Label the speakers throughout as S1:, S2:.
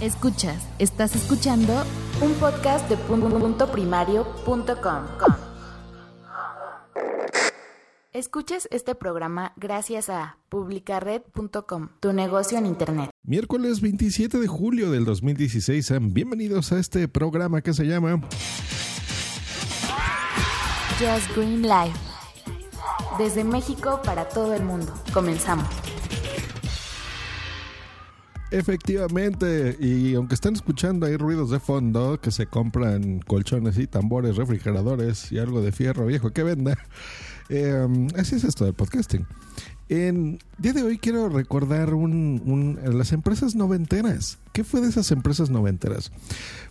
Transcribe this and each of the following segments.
S1: Escuchas, estás escuchando un podcast de punto primario.com. Escuchas este programa gracias a publicared.com, tu negocio en internet.
S2: Miércoles 27 de julio del 2016, sean bienvenidos a este programa que se llama
S1: Just Green Life. Desde México para todo el mundo. Comenzamos.
S2: Efectivamente, y aunque están escuchando ahí ruidos de fondo, que se compran colchones y tambores, refrigeradores y algo de fierro viejo que venda, eh, así es esto del podcasting. En día de hoy quiero recordar un, las empresas noventeras. ¿Qué fue de esas empresas noventeras?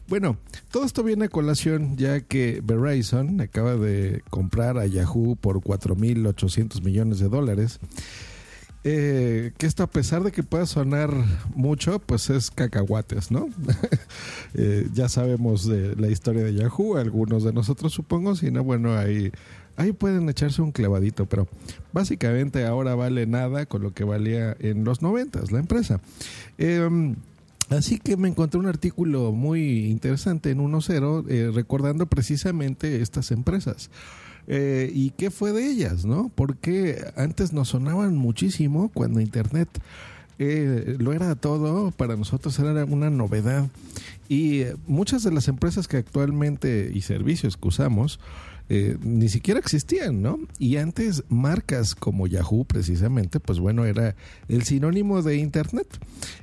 S2: Bueno, todo esto viene a colación ya que Verizon acaba de comprar a Yahoo por 4.800 millones de dólares. Eh, que esto a pesar de que pueda sonar mucho, pues es cacahuates, ¿no? Eh, ya sabemos de la historia de Yahoo, algunos de nosotros supongo, si no, bueno, ahí, ahí pueden echarse un clavadito, pero básicamente ahora vale nada con lo que valía en los noventas la empresa. Em, Así que me encontré un artículo muy interesante en 1.0 eh, recordando precisamente estas empresas. Eh, ¿Y qué fue de ellas? ¿no? Porque antes nos sonaban muchísimo cuando Internet eh, lo era todo, para nosotros era una novedad. Y eh, muchas de las empresas que actualmente y servicios que usamos, eh, ni siquiera existían, ¿no? Y antes marcas como Yahoo precisamente, pues bueno, era el sinónimo de Internet.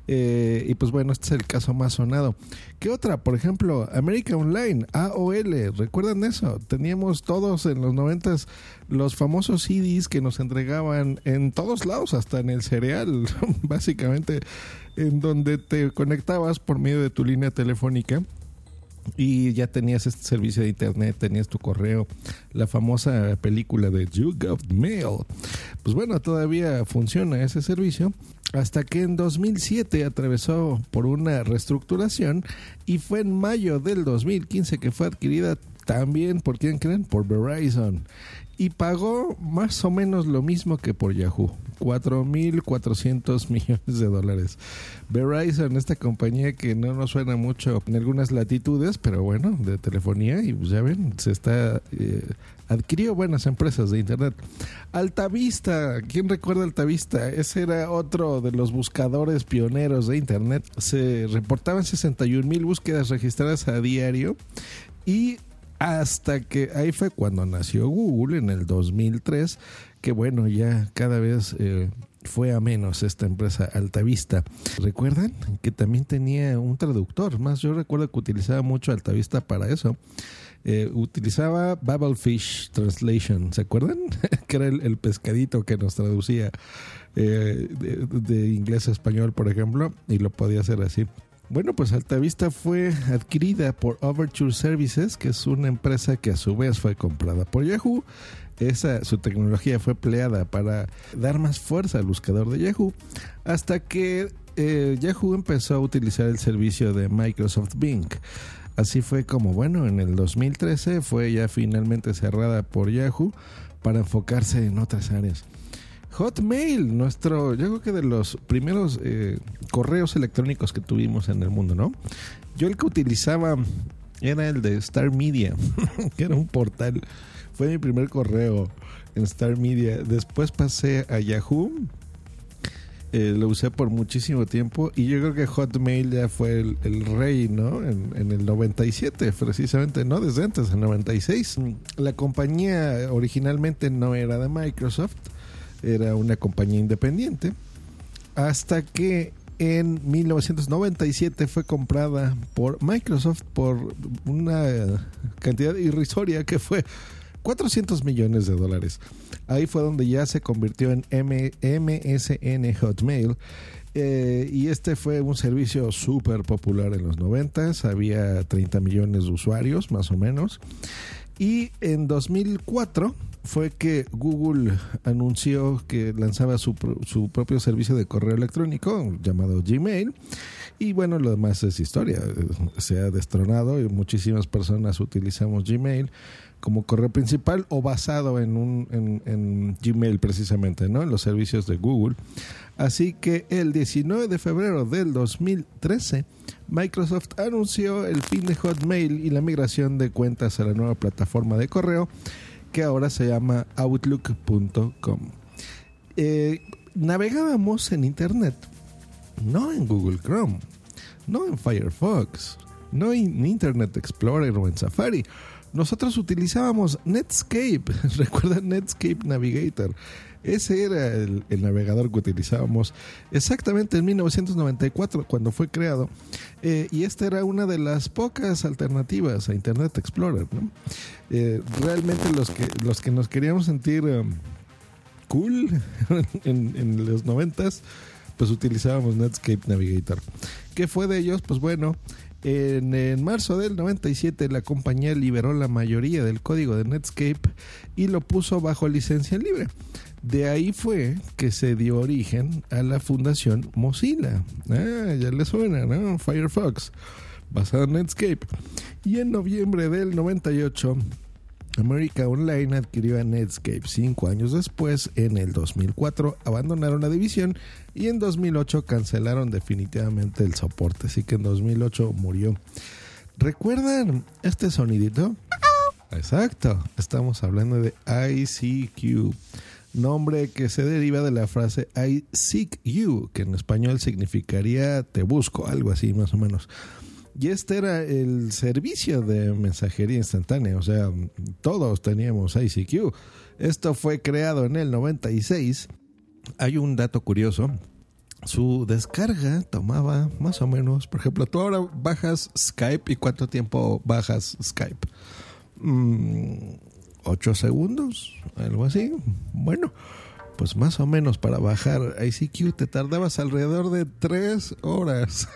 S2: Eh, y pues bueno, este es el caso más sonado. ¿Qué otra? Por ejemplo, América Online, AOL, ¿recuerdan eso? Teníamos todos en los noventas los famosos CDs que nos entregaban en todos lados, hasta en el cereal, básicamente, en donde te conectabas por medio de tu línea telefónica y ya tenías este servicio de internet, tenías tu correo, la famosa película de You Got Mail. Pues bueno, todavía funciona ese servicio hasta que en 2007 atravesó por una reestructuración y fue en mayo del 2015 que fue adquirida también por quién creen, por Verizon y pagó más o menos lo mismo que por Yahoo, 4.400 millones de dólares. Verizon, esta compañía que no nos suena mucho en algunas latitudes, pero bueno, de telefonía y pues ya ven, se está... Eh, adquirió buenas empresas de internet. Altavista, ¿quién recuerda Altavista? Ese era otro de los buscadores pioneros de internet. Se reportaban 61 mil búsquedas registradas a diario y hasta que ahí fue cuando nació Google en el 2003, que bueno, ya cada vez eh, fue a menos esta empresa Altavista. ¿Recuerdan? Que también tenía un traductor, más yo recuerdo que utilizaba mucho Altavista para eso. Eh, utilizaba Babblefish Translation, ¿se acuerdan? que era el, pescadito que nos traducía eh, de inglés a español, por ejemplo, y lo podía hacer así. Bueno, pues Altavista fue adquirida por Overture Services, que es una empresa que a su vez fue comprada por Yahoo. Esa, su tecnología fue empleada para dar más fuerza al buscador de Yahoo, hasta que eh, Yahoo empezó a utilizar el servicio de Microsoft Bing. Así fue como, bueno, en el 2013 fue ya finalmente cerrada por Yahoo para enfocarse en otras áreas. Hotmail, nuestro, yo creo que de los primeros eh, correos electrónicos que tuvimos en el mundo, ¿no? Yo el que utilizaba era el de Star Media, que era un portal. Fue mi primer correo en Star Media. Después pasé a Yahoo. Eh, lo usé por muchísimo tiempo y yo creo que Hotmail ya fue el, rey, ¿no? En, en, el 97, precisamente, no desde antes, en 96. La compañía originalmente no era de Microsoft, era una compañía independiente, hasta que en 1997 fue comprada por Microsoft por una cantidad irrisoria que fue 400 millones de dólares. Ahí fue donde ya se convirtió en MSN Hotmail. Eh, y este fue un servicio súper popular en los 90, había 30 millones de usuarios más o menos. Y en 2004 fue que Google anunció que lanzaba su, su, propio servicio de correo electrónico llamado Gmail. Y bueno, lo demás es historia. Se ha destronado y muchísimas personas utilizamos Gmail como correo principal o basado en, un, en, Gmail precisamente, ¿no? En los servicios de Google. Así que el 19 de febrero del 2013, Microsoft anunció el fin de Hotmail y la migración de cuentas a la nueva plataforma de correo que ahora se llama outlook.com. Eh, navegábamos en Internet, no en Google Chrome, no en Firefox, no en Internet Explorer o en Safari. Nosotros utilizábamos Netscape, recuerda Netscape Navigator. Ese era el, navegador que utilizábamos exactamente en 1994 cuando fue creado. Eh, y esta era una de las pocas alternativas a Internet Explorer. Eh, realmente los que, los que nos queríamos sentir um, cool en, en los noventas, pues utilizábamos Netscape Navigator. ¿Qué fue de ellos? Pues bueno, en, marzo del 97 la compañía liberó la mayoría del código de Netscape y lo puso bajo licencia libre. De ahí fue que se dio origen a la fundación Mozilla. Ah, ya le suena, ¿no? Firefox, basado en Netscape. Y en noviembre del 98 America Online adquirió a Netscape cinco años después, en el 2004 abandonaron la división y en 2008 cancelaron definitivamente el soporte, así que en 2008 murió. ¿Recuerdan este sonidito? Exacto, estamos hablando de ICQ, nombre que se deriva de la frase I seek you, que en español significaría te busco, algo así más o menos. Y este era el servicio de mensajería instantánea, o sea, todos teníamos ICQ. Esto fue creado en el 96. Hay un dato curioso. Su descarga tomaba más o menos, por ejemplo, tú ahora bajas Skype y cuánto tiempo bajas Skype? Mm, ¿Ocho segundos? Algo así. Bueno, pues más o menos para bajar ICQ te tardabas alrededor de tres horas.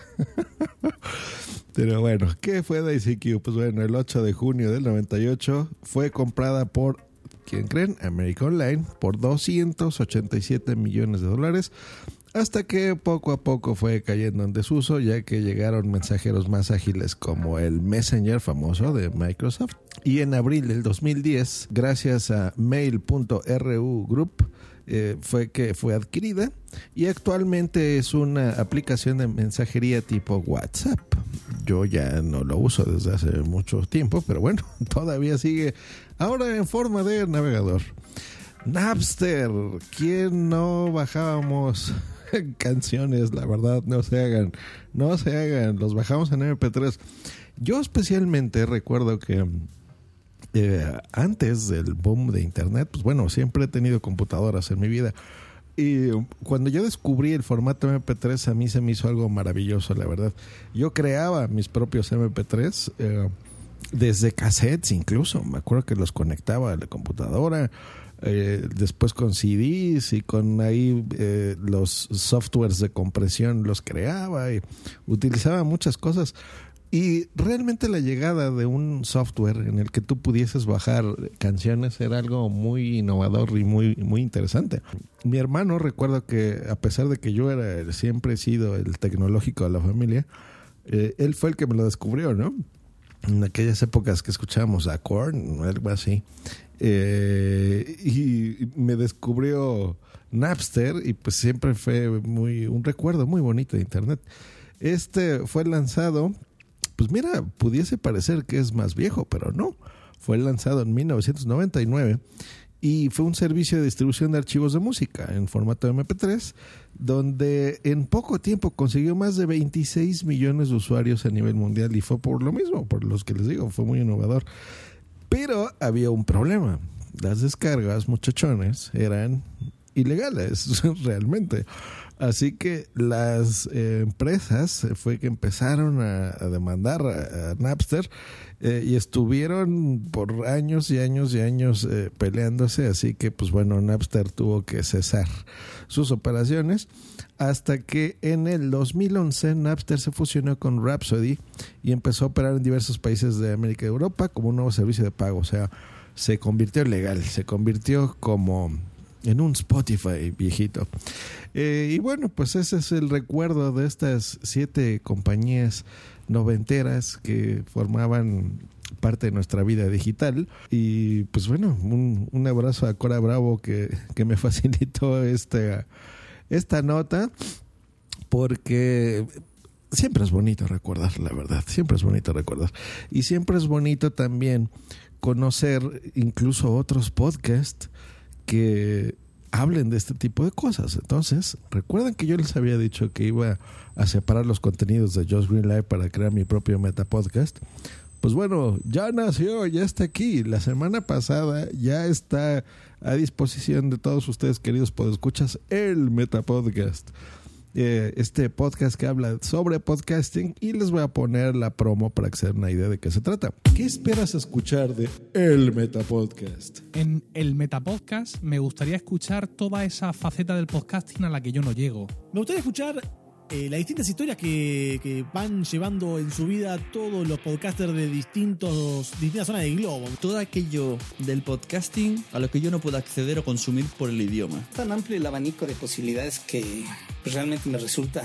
S2: Pero bueno, ¿qué fue de ICQ? Pues bueno, el 8 de junio del 98 fue comprada por, ¿quién creen? America Online por 287 millones de dólares. Hasta que poco a poco fue cayendo en desuso, ya que llegaron mensajeros más ágiles como el Messenger famoso de Microsoft. Y en abril del 2010, gracias a Mail.ru Group, eh, fue que fue adquirida y actualmente es una aplicación de mensajería tipo WhatsApp. Yo ya no lo uso desde hace mucho tiempo, pero bueno, todavía sigue ahora en forma de navegador. Napster, ¿quién no bajábamos canciones? La verdad, no se hagan, no se hagan, los bajamos en MP3. Yo especialmente recuerdo que eh, antes del boom de Internet, pues bueno, siempre he tenido computadoras en mi vida. Y cuando yo descubrí el formato MP3, a mí se me hizo algo maravilloso, la verdad. Yo creaba mis propios MP3 eh, desde cassettes incluso. Me acuerdo que los conectaba a la computadora. Eh, después con CDs y con ahí los softwares de compresión los creaba y utilizaba muchas cosas. Y realmente la llegada de un software en el que tú pudieses bajar canciones era algo muy innovador y muy, muy interesante. Mi hermano, recuerdo que a pesar de que yo era siempre he sido el tecnológico de la familia, eh, él fue el que me lo descubrió, ¿no? En aquellas épocas que escuchábamos a Korn, algo así. Eh, y me descubrió Napster y pues siempre fue muy un recuerdo muy bonito de internet. Este fue lanzado pues mira, pudiese parecer que es más viejo, pero no. Fue lanzado en 1999 y fue un servicio de distribución de archivos de música en formato MP3, donde en poco tiempo consiguió más de 26 millones de usuarios a nivel mundial y fue por lo mismo, por los que les digo, fue muy innovador. Pero había un problema. Las descargas, muchachones, eran ilegales, realmente. Así que las eh, empresas fue que empezaron a, demandar a, Napster eh, y estuvieron por años y años y años eh, peleándose. Así que, pues bueno, Napster tuvo que cesar sus operaciones hasta que en el 2011 Napster se fusionó con Rhapsody y empezó a operar en diversos países de América y Europa como un nuevo servicio de pago. O sea, se convirtió legal, se convirtió como en un Spotify viejito. Eh, y bueno, pues ese es el recuerdo de estas siete compañías noventeras que formaban parte de nuestra vida digital. Y pues bueno, un, abrazo a Cora Bravo que, que me facilitó este esta nota porque siempre es bonito recordar, la verdad, siempre es bonito recordar. Y siempre es bonito también conocer incluso otros podcasts que hablen de este tipo de cosas. Entonces, recuerden que yo les había dicho que iba a separar los contenidos de Just Green Live para crear mi propio meta podcast. Pues bueno, ya nació, ya está aquí. La semana pasada ya está a disposición de todos ustedes, queridos podescuchas, el Meta Podcast. Eh, este podcast que habla sobre podcasting y les voy a poner la promo para que se den una idea de qué se trata. ¿Qué esperas escuchar de el Metapodcast?
S3: En el Metapodcast me gustaría escuchar toda esa faceta del podcasting a la que yo no llego.
S4: Me gustaría escuchar eh, las distintas historias que, que, van llevando en su vida todos los podcasters de distintos, distintas zonas del globo.
S5: Todo aquello del podcasting a lo que yo no puedo acceder o consumir por el idioma.
S6: Tan amplio el abanico de posibilidades que realmente me resulta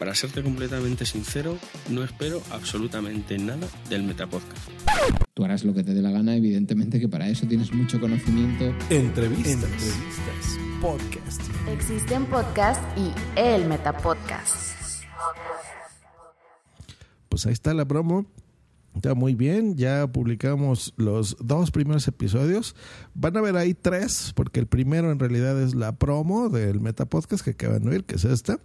S7: para serte completamente sincero, no espero absolutamente nada del Metapodcast.
S8: Tú harás lo que te dé la gana, evidentemente que para eso tienes mucho conocimiento.
S2: Entrevistas.
S4: Entrevistas. Podcast.
S1: Existen podcasts y el Metapodcast.
S2: Pues ahí está la promo. Está muy bien, ya publicamos los dos primeros episodios. Van a ver ahí tres, porque el primero en realidad es la promo del Metapodcast que acaban de oír, que es esta,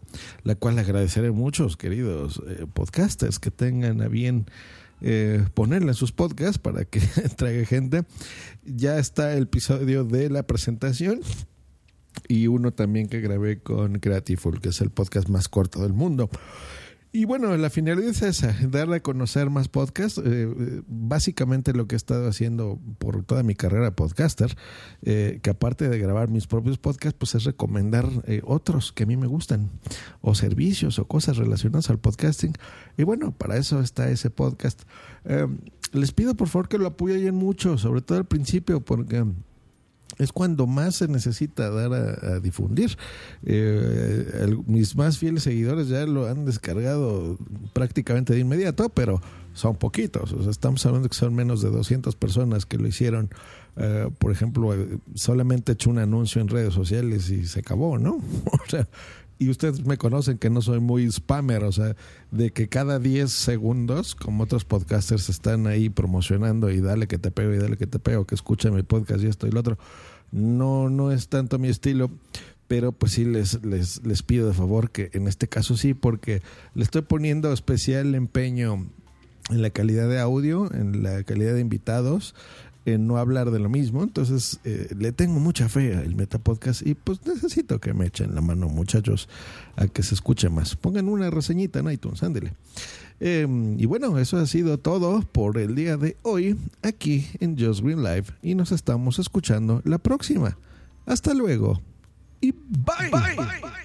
S2: la cual agradeceré muchos queridos eh, podcasters que tengan a bien eh, ponerla en sus podcasts para que traiga gente. Ya está el episodio de la presentación y uno también que grabé con Creatiful, que es el podcast más corto del mundo. Y bueno, la finalidad es esa, darle a conocer más podcasts. Eh, básicamente lo que he estado haciendo por toda mi carrera podcaster, eh, que aparte de grabar mis propios podcasts, pues es recomendar eh, otros que a mí me gustan, o servicios o cosas relacionadas al podcasting. Y bueno, para eso está ese podcast. les pido por favor que lo apoyen mucho, sobre todo al principio, porque es cuando más se necesita dar a, difundir. Eh, mis más fieles seguidores ya lo han descargado prácticamente de inmediato, pero son poquitos. O sea, estamos hablando que son menos de 200 personas que lo hicieron. Uh, por ejemplo, solamente he hecho un anuncio en redes sociales y se acabó, ¿no? o sea, y ustedes me conocen que no soy muy spammer, o sea, de que cada 10 segundos, como otros podcasters están ahí promocionando y dale que te pego y dale que te pego, que escucha mi podcast y esto y lo otro, no, no es tanto mi estilo, pero pues sí les, les, les pido de favor que en este caso sí, porque le estoy poniendo especial empeño en la calidad de audio, en la calidad de invitados, en no hablar de lo mismo. Entonces, eh, le tengo mucha fe al Metapodcast y pues necesito que me echen la mano, muchachos, a que se escuche más. Pongan una reseñita en iTunes, ándele. Eh, y bueno, eso ha sido todo por el día de hoy aquí en Just Green Live y nos estamos escuchando la próxima. Hasta luego y bye. bye. bye.